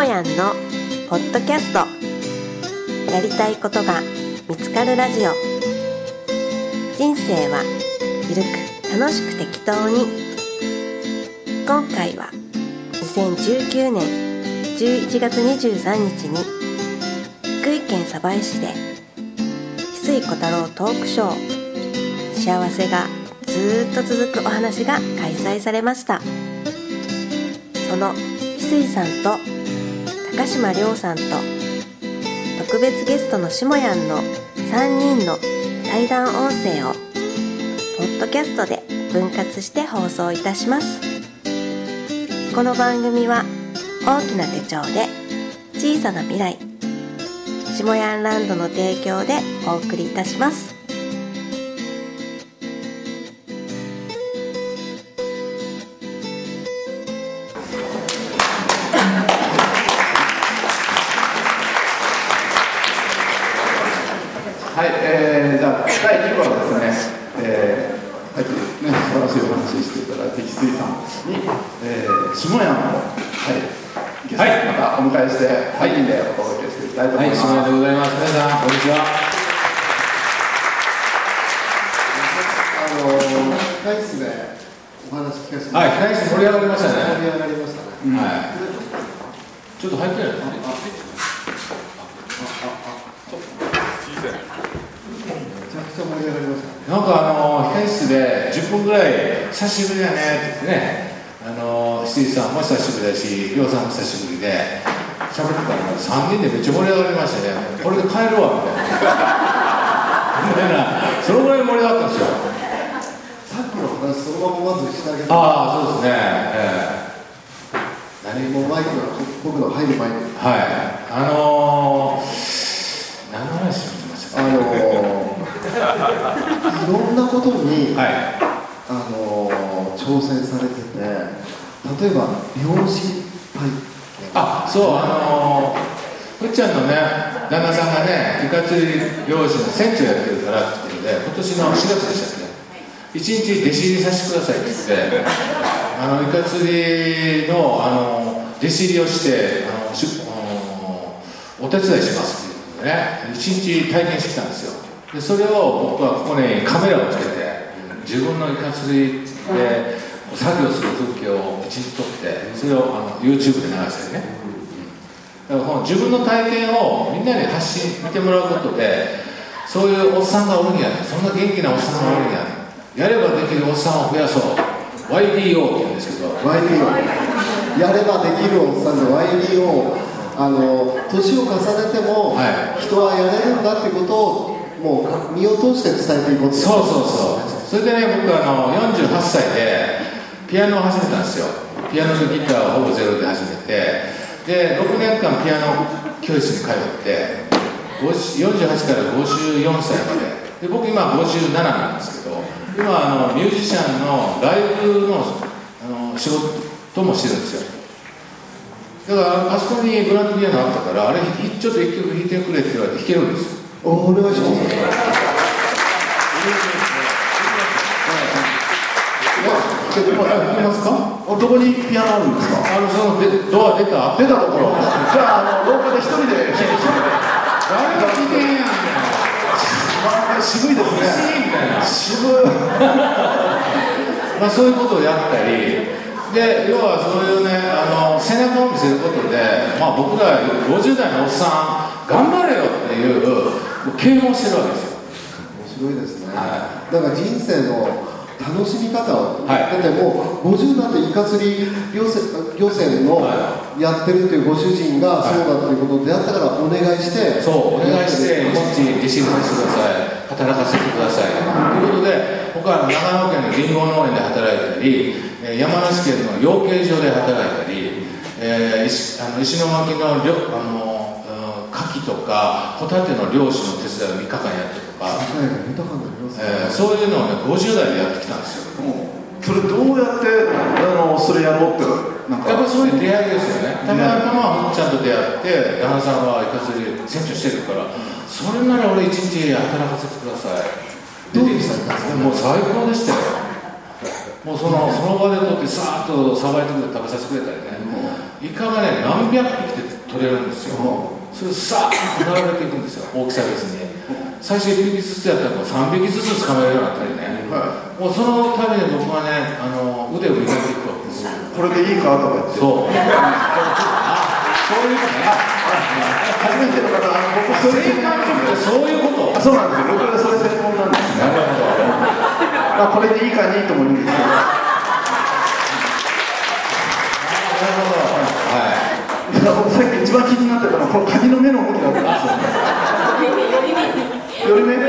もやんのポッドキャスト。やりたいことが見つかるラジオ。人生はゆるく楽しく適当に。今回は2019年11月23日に福井県鯖江市で翡翠小太郎トークショー幸せがずっと続くお話が開催されました。その翡翠さんと高島亮さんと特別ゲストのしもやんの3人の対談音声をポッドキャストで分割して放送いたします。この番組は大きな手帳で小さな未来しもやんランドの提供でお送りいたします。の控室でお話聞かせてはい、控室盛り上がりましたね。盛り上がりましたね。はい。ちょっと入ってないですね。めちゃくちゃ盛り上がりましたね。なんかあの控室で10分ぐらい久しぶりだねって言ってね。あの七井さんも久しぶりだし、りょうさんも久しぶりで。喋ってたら3人でめっちゃ盛り上がりましたね。これで帰るわ。みたいな。そのぐらい盛り上がったんですよ。さっきの話そのまままずしてあげて。ああ、そうですね。ええ何もマイクが僕の入る前に。はい。あのー、何の話しましたか？あのいろんなことに、はい。あの挑戦されてて、例えば漁師隊。あ、そう、あのー、ふっちゃんのね、旦那さんがね、イカ釣り漁師の船長やってるからっていうので、今年の4月でしたっけ、一日弟子入りさせてくださいって言って、あの、イカ釣りの、あの、弟子入りをして、あの、しあのお手伝いしますっていうね、一日体験してきたんですよ。で、それを僕はここにカメラをつけて、自分のイカ釣りで作業する風景を一日撮って、それをあの YouTube で流したりね。だからこの自分の体験をみんなに発信見てもらうことでそういうおっさんがおるんやねん。そんな元気なおっさんがおるんやねん。やればできるおっさんを増やそう。YDO って言うんですけど YDO やればできるおっさんで YDO あの年を重ねても、は人はやれるんだってことをもう身を通して伝えていこうとそうそうそう。それでね僕あの48歳でピアノを始めたんですよ。ピアノとギターをほぼゼロで始めて。で6年間ピアノ教室に通って50 48から54歳まで。で僕今57なんですけど今あのミュージシャンのライブのあの仕事もしてるんですよ。だからあそこにグランドピアノあったからあれちょっと一曲弾いてくれって言われて弾けるんですよ。おお願い。します弾けますか？おどこにピアノあるんですか？あのそのでドア出た出たところ。じゃあ、あの、廊下で一人で、誰も聞い。てへんやんみ渋いですね。渋い。まあそういうことをやったりで要はそういうねあの背中を見せることで、まあ、僕ら50代のおっさん頑張れよっていう啓蒙してるわけですよ面白いですね、はだから人生の楽しみ方を、はい。だってもう50になってイカ釣り漁船漁船のはやってるというご主人がはい。そうだということであったからお願いしてそうお願いして一やってる。日弟子入りさせてください。働かせてください。ということで僕は長野県のりんご農園で働いたりえー山梨県の養鶏場で働いたり、えー石あの石巻のあのうん牡蠣とかホタテの漁師の手伝いを3日間やってとか、そういうのをね50代でやってきたんですよ。それどうやって、あの、それやろうって、なんか。やっぱりそういう出会いですよね。たまたまふっちゃんと出会って旦那さんはイカ釣り船長してるからそれなら俺一日働かせてください。どうでした？かもう最高でしたよ。もうそのその場で取ってさーっとさばいてくれて食べさせてくれたりね、イカがね何百匹って取れるんですよ、それさーっと並べていくんですよ。大きさ別に最初1匹ずつやったらもう3匹ずつ掴めるようになったりね、もうそのために僕はねあの腕を磨いていくわけですよ。これでいいかとか言って。そう。そういうことね。初めての方あの僕そういうこと。あそうなんですよ。僕はそれ専門なんですね。なるほどまあこれでいいかにとも言うんですけど。なるほどさっき一番気になってたのはこのカニの目の動きだったんですよより目ダ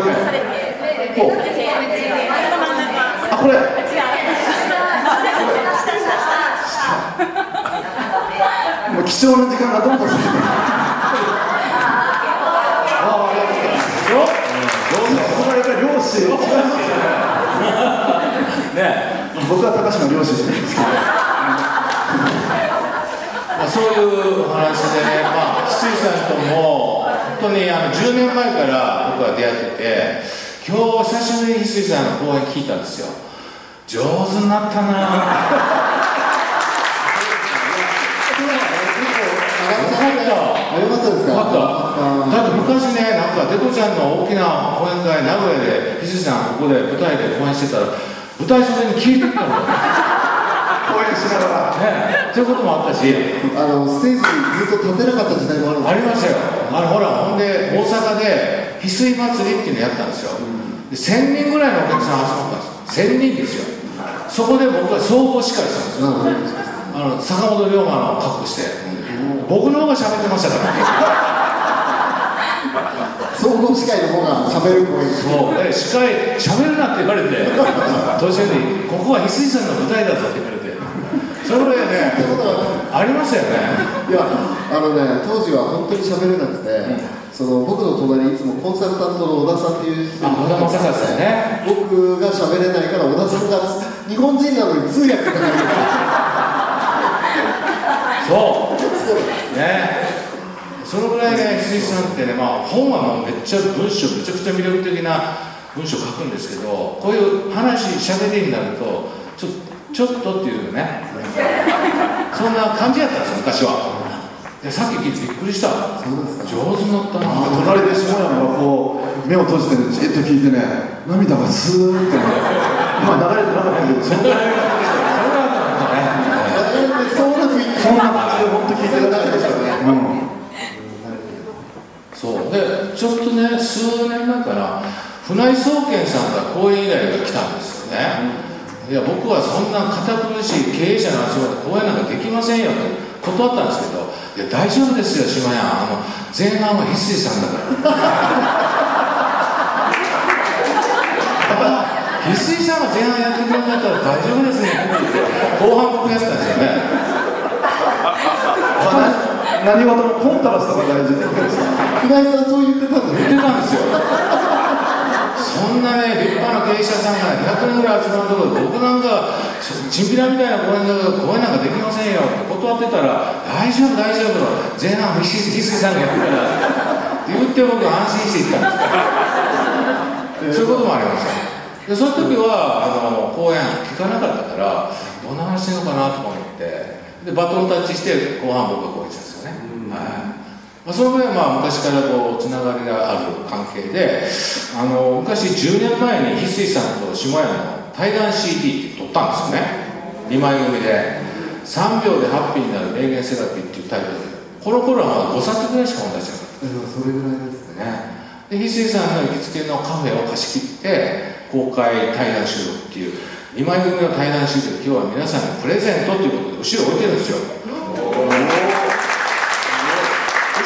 メこうあこれもう貴重な時間がどんどん過ぎてああありがとうございますよここがやっぱり漁師違いますよね。ね僕は高島漁師じゃないですけど。まあ、そういうお話でね、まあ、翡翠さんとも本当にあの10年前から僕は出会ってて今日久しぶりに翡翠さんの講演聞いたんですよ。上手になったな。あよ。かった。ですか？よかった。あだってなんかデコちゃんの大きな講演会名古屋で翡翠さんここで舞台で講演してたら舞台袖に消えてったの講演しながら。ねっていうこともあったし。あのステージにずっと立てなかった時代もあるんありましたよ。あのほらほんで大阪で翡翠祭りっていうのやったんですよ。で1000人ぐらいのお客さん集まったんですよ。1000人ですよ。そこで僕は総合司会したんですよ。あの坂本龍馬の格好して。僕の方が喋ってましたから総合司会の方が喋る声そうで司会喋るなって言われて途中に「ここは翡翠さんの舞台だぞ」って言われてそれぐらいねありましたよね。いやあのね当時は本当に喋れなくて、その僕の隣にいつもコンサルタントの小田さんっていう人あ小田正和さんね。僕が喋れないから小田さんが日本人なのに通訳とか言ってそう。ねそのぐらいね翡翠さんってね、まあ、本はもうめっちゃ文章めちゃくちゃ魅力的な文章書くんですけどこういう話しゃべりになるとちょちょっとっていうね。そんな感じやったんですよ昔は。でさっき聞いてびっくりした。上手になったな。隣で下山がこう目を閉じてじっと聞いてね涙がスーッてね今流れてなかったけどそんなそれはなんかねそんな雰囲気そんな感じで本当聞いてらっしゃいましたね、そうでちょっとね数年前から船井総研さんから講演依頼が来たんですよね、いや僕はそんな堅苦しい経営者の集まって講演なんかできませんよって断ったんですけどいや大丈夫ですよ島屋。あの前半は翡翠さんだから。翡翠さんが前半やってくれるんだったら大丈夫ですね。後半僕やってたんですよね。何事もコントラストが大事ってことですか船井さんそう言ってたん言ってたんですよ。そんなね立派な経営者さんが100人ぐらい集まるところで僕なんかチンピラみたいな公演だ公演なんかできませんよって断ってたら大丈夫大丈夫前半翡翠さんがやるからって言って僕安心して行った。んですよそういうこともありました。でその時はあの公演聞かなかったからどんな話してるのかなと思ってでバトンタッチして後半僕が公演したんです、まあ、そのぐらいまあ昔からこうつながりがある関係であの昔10年前に翡翠さんと下屋の対談 CD って撮ったんですよね。2枚組で「3秒でハッピーになる名言セラピー」っていうタイトルでこの頃はまだ5冊ぐらいしか本出してなかったそれぐらいですね。ねで翡翠さんの行きつけのカフェを貸し切って公開対談収録っていう2枚組の対談集で今日は皆さんにプレゼントということで後ろ置いてるんですよ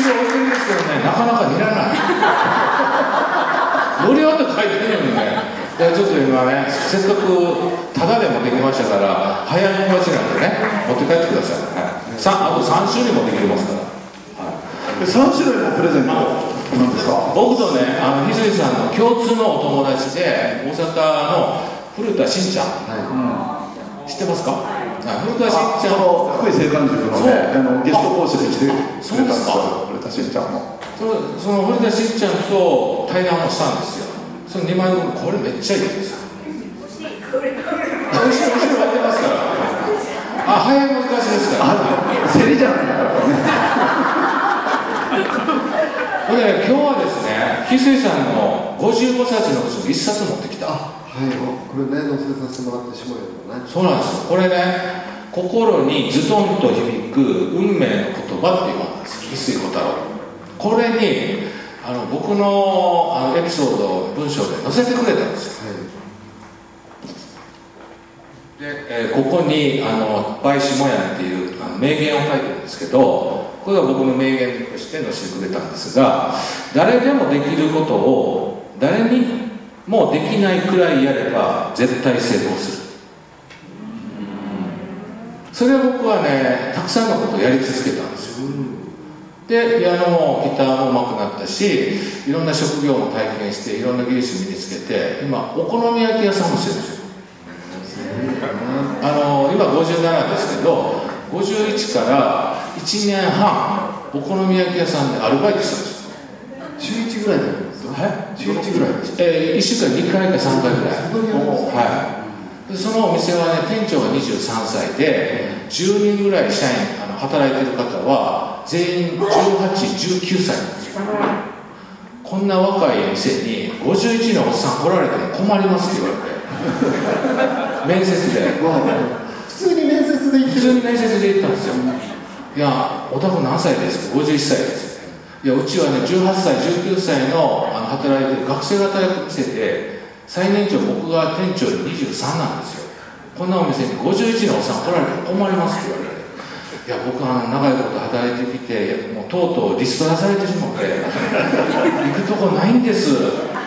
後ろ置いてるんですけどね。なかなか見らない。無料と書いてるのにね。でちょっと今ねせっかくタダで持ってきましたから早い友達なんでね持って帰ってください、はい、さあと3種類持ってきてますから、はい。で3種類のプレゼントなんですか？僕とねあの翡翠さんの共通のお友達で大阪の古田新ちゃん。知ってますか、はい古田新ちゃん。その福井青函塾のねあのゲスト講師で来てくれたんそうですか。古田新ちゃんもそのその古田新ちゃんと対談をしたんですよ。その2枚分これめっちゃいいです。よ後ろ後ろ入ってますからあ早い昔ですから。あ競りじゃないかこれねこれね今日はですね翡翠さんの55冊のうちの1冊持ってきた。はい。これね載せさせてもらってしまうよね。そうなんです。よこれね心にズトンと響く運命の言葉っていう本なんです。翡翠小太郎。これにあの僕のあのエピソードを文章で載せてくれたんですよ。で、えーここにあの「バイシモヤン」っていうあの名言を書いてるんですけどこれが僕の名言として載せてくれたんですが誰でもできることを誰にもできないくらいやれば絶対成功する。それを僕はねたくさんのことをやり続けたんですよ。でピアノもギターも上手くなったしいろんな職業も体験していろんな技術身につけて今お好み焼き屋さんもしてるんですよ。あの今57ですけど51から1年半お好み焼き屋さんでアルバイトしたんですよ。週1ぐらいになりますはい週1ぐらいです。えー、1週間2回か3回ぐらい。はい。でそのお店はね店長が23歳で10人ぐらい社員あの働いてる方は全員1819歳なんですよ。こんな若い店に51のおっさん来られても困りますって言われて。面接で。まあ普通に面接で行ってる。普通に面接で行ったんですよいやお宅何歳です？か51歳です。いやうちはね18歳19歳のあの働いてる学生が働く店で最年長僕が店長で23なんですよ。こんなお店に51のおっさん来られても困りますって言われて。いや僕は長いこと働いてきてもうとうとうリストラされてしまって行くとこないんです。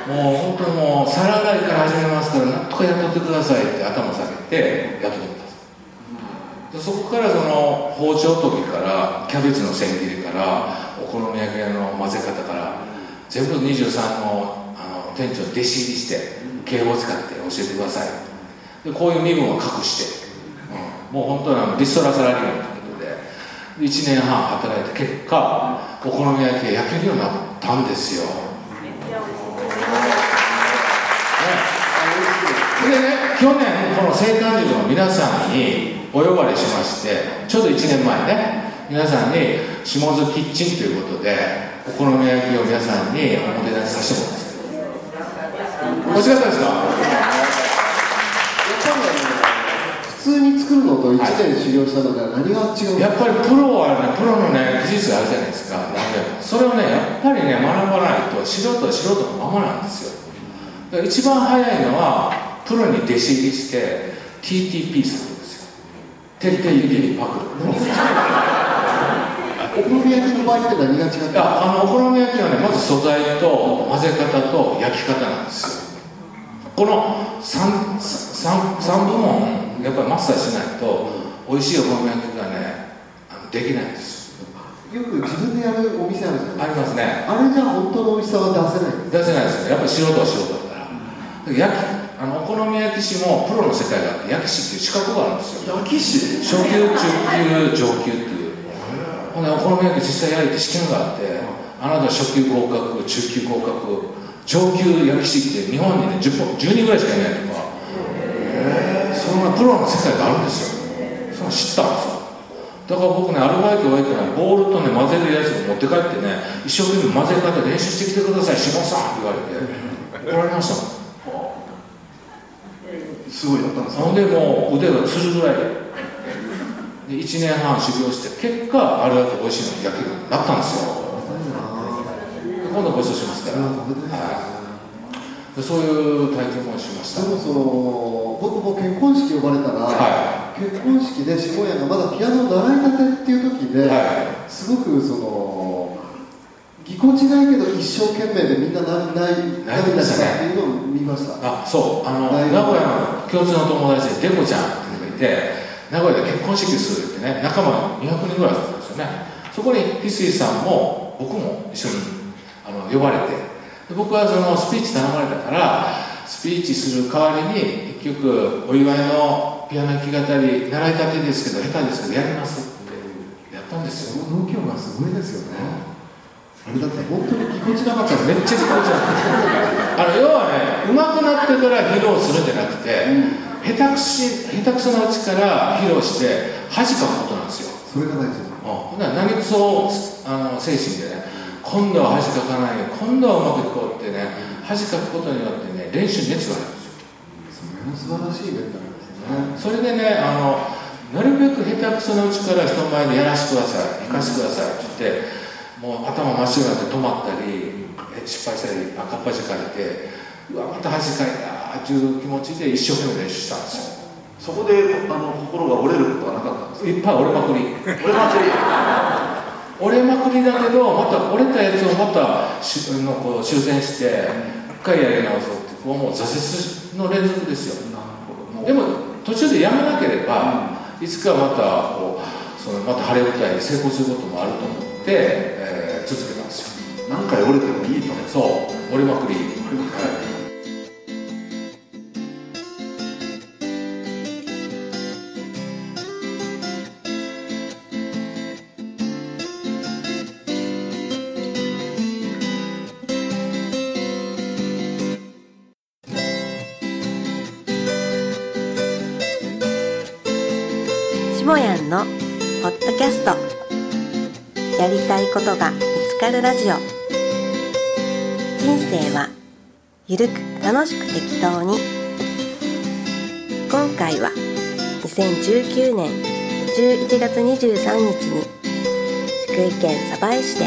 もう本当もう皿洗いから始めますからなんとか雇ってくださいって頭下げて雇ってそこからその包丁研ぎからキャベツの千切りからお好み焼き屋の混ぜ方から全部23のあの店長に弟子入りして敬語を使って教えてください。でこういう身分を隠して、うん。もう本当にあのリストラサラリーマンということで1年半働いた結果お好み焼きが焼けるようになったんですよ、ね、でね去年この生誕塾の皆さんにお呼ばれしましてちょうど1年前ね皆さんに下津キッチンということでお好み焼きを皆さんにおもてなしさせてもらったんです。よ美味しかったですか？普通に作るのと1年修行したのでは何が違うやっぱりプロはねプロのね技術があるじゃないですか。なんでそれをねやっぱりね学ばないと素人は素人のままなんですよ。一番早いのはプロに弟子入りして TTP するんですよ徹底的にパクる。お好み焼きの場合って何が違ういやあのお好み焼きはねまず素材と混ぜ方と焼き方なんです。よこの 3, 三三部門やっぱりマスターしないと美味しいお好み焼きがねできないんです。よよく自分でやるお店あるじゃないありますね。あれじゃ本当の美味しさは出せない。出せないですよ。やっぱり素人は素人だから。で焼き好み焼き師もプロの世界があって焼き師っていう資格があるんですよ。焼き師？初級中級上級っていう。ほんでお好み焼き実際焼いて試験があってあなたは初級合格中級合格上級焼き師って日本にね 10, 本10人ぐらいしかいないとか。そんなプロの世界があるんですよ。その知ったんですよ。だから僕ねアルバイトを終えてねボールとね混ぜるやつを持って帰ってね一生懸命混ぜ方練習してきてください下さんって言われて怒られましたもんすごいやったんですかほんでもう腕がつるぐらいで。で1年半修行して結果あれだと美味しいのに焼けるようになったんですよ。で今度ごちそうしますから、はい、でそういう体験もしました。でもその僕も結婚式呼ばれたら、は結婚式で下屋がまだピアノを習いたてっていう時で、はすごくそのぎこちないけど一生懸命でみんななないたね涙したっていうのを見ましたあそうあの名古屋の共通の友達でデコちゃんっていうのがいて名古屋で結婚式するってね仲間200人ぐらいだったんですよねそこに翡翠さんも僕も一緒にあの呼ばれて僕はそのスピーチ頼まれたからスピーチする代わりに一曲お祝いのピアノ弾き語り習いたてですけど下手ですけどやりますってやったんですよその度胸がすごいですよねあれだって本当にぎこちなかっためっちゃぎこちなかったあの要はね上手くなってから披露するんじゃなくて、下手くし下手くそなうちから披露して恥かくことなんですよ。それが大事ほん。なら何くそあの精神でね今度は恥かかないよ今度はうまくいこうってね恥かくことによってね練習に熱が入るんですよ。それも素晴らしいメンタルですね。それでねあのなるべく下手くそなうちから人前でやらしてください行かしてくださいって言ってもう頭真っ白になって止まったりえ失敗したり赤っ端かれてうわまた恥かいたっていう気持ちで一生懸命練習したんですよ。そこであの心が折れることはなかったんですいっぱい折れまくり。か折れまくり。折れまくりだけどまた折れたやつをまたしのこう修正して一回やり直そうってこうもう挫折の連続ですよ。でも途中でやめなければ、いつかまたこうそのまた晴れ舞台で成功することもあると思って、えー続けたんですよ。何回折れてもいい。とそう。折れまくり。しもやんのポッドキャスト。やりたいことが見つかるラジオ。人生はゆるく楽しく適当に。今回は2019年11月23日に福井県鯖江市で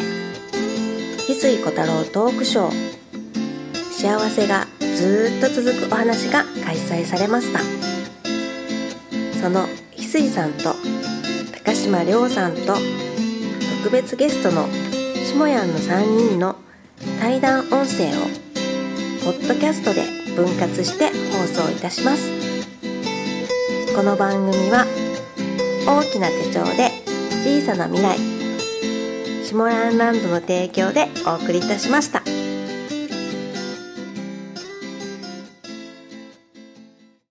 翡翠小太郎トークショー。幸せがずっと続くお話が開催されました。その翡翠さんと高島亮さんと特別ゲストのしもやんの3人の対談音声をポッドキャストで分割して放送いたしますこの番組は大きな手帳で小さな未来しもやんランドの提供でお送りいたしました。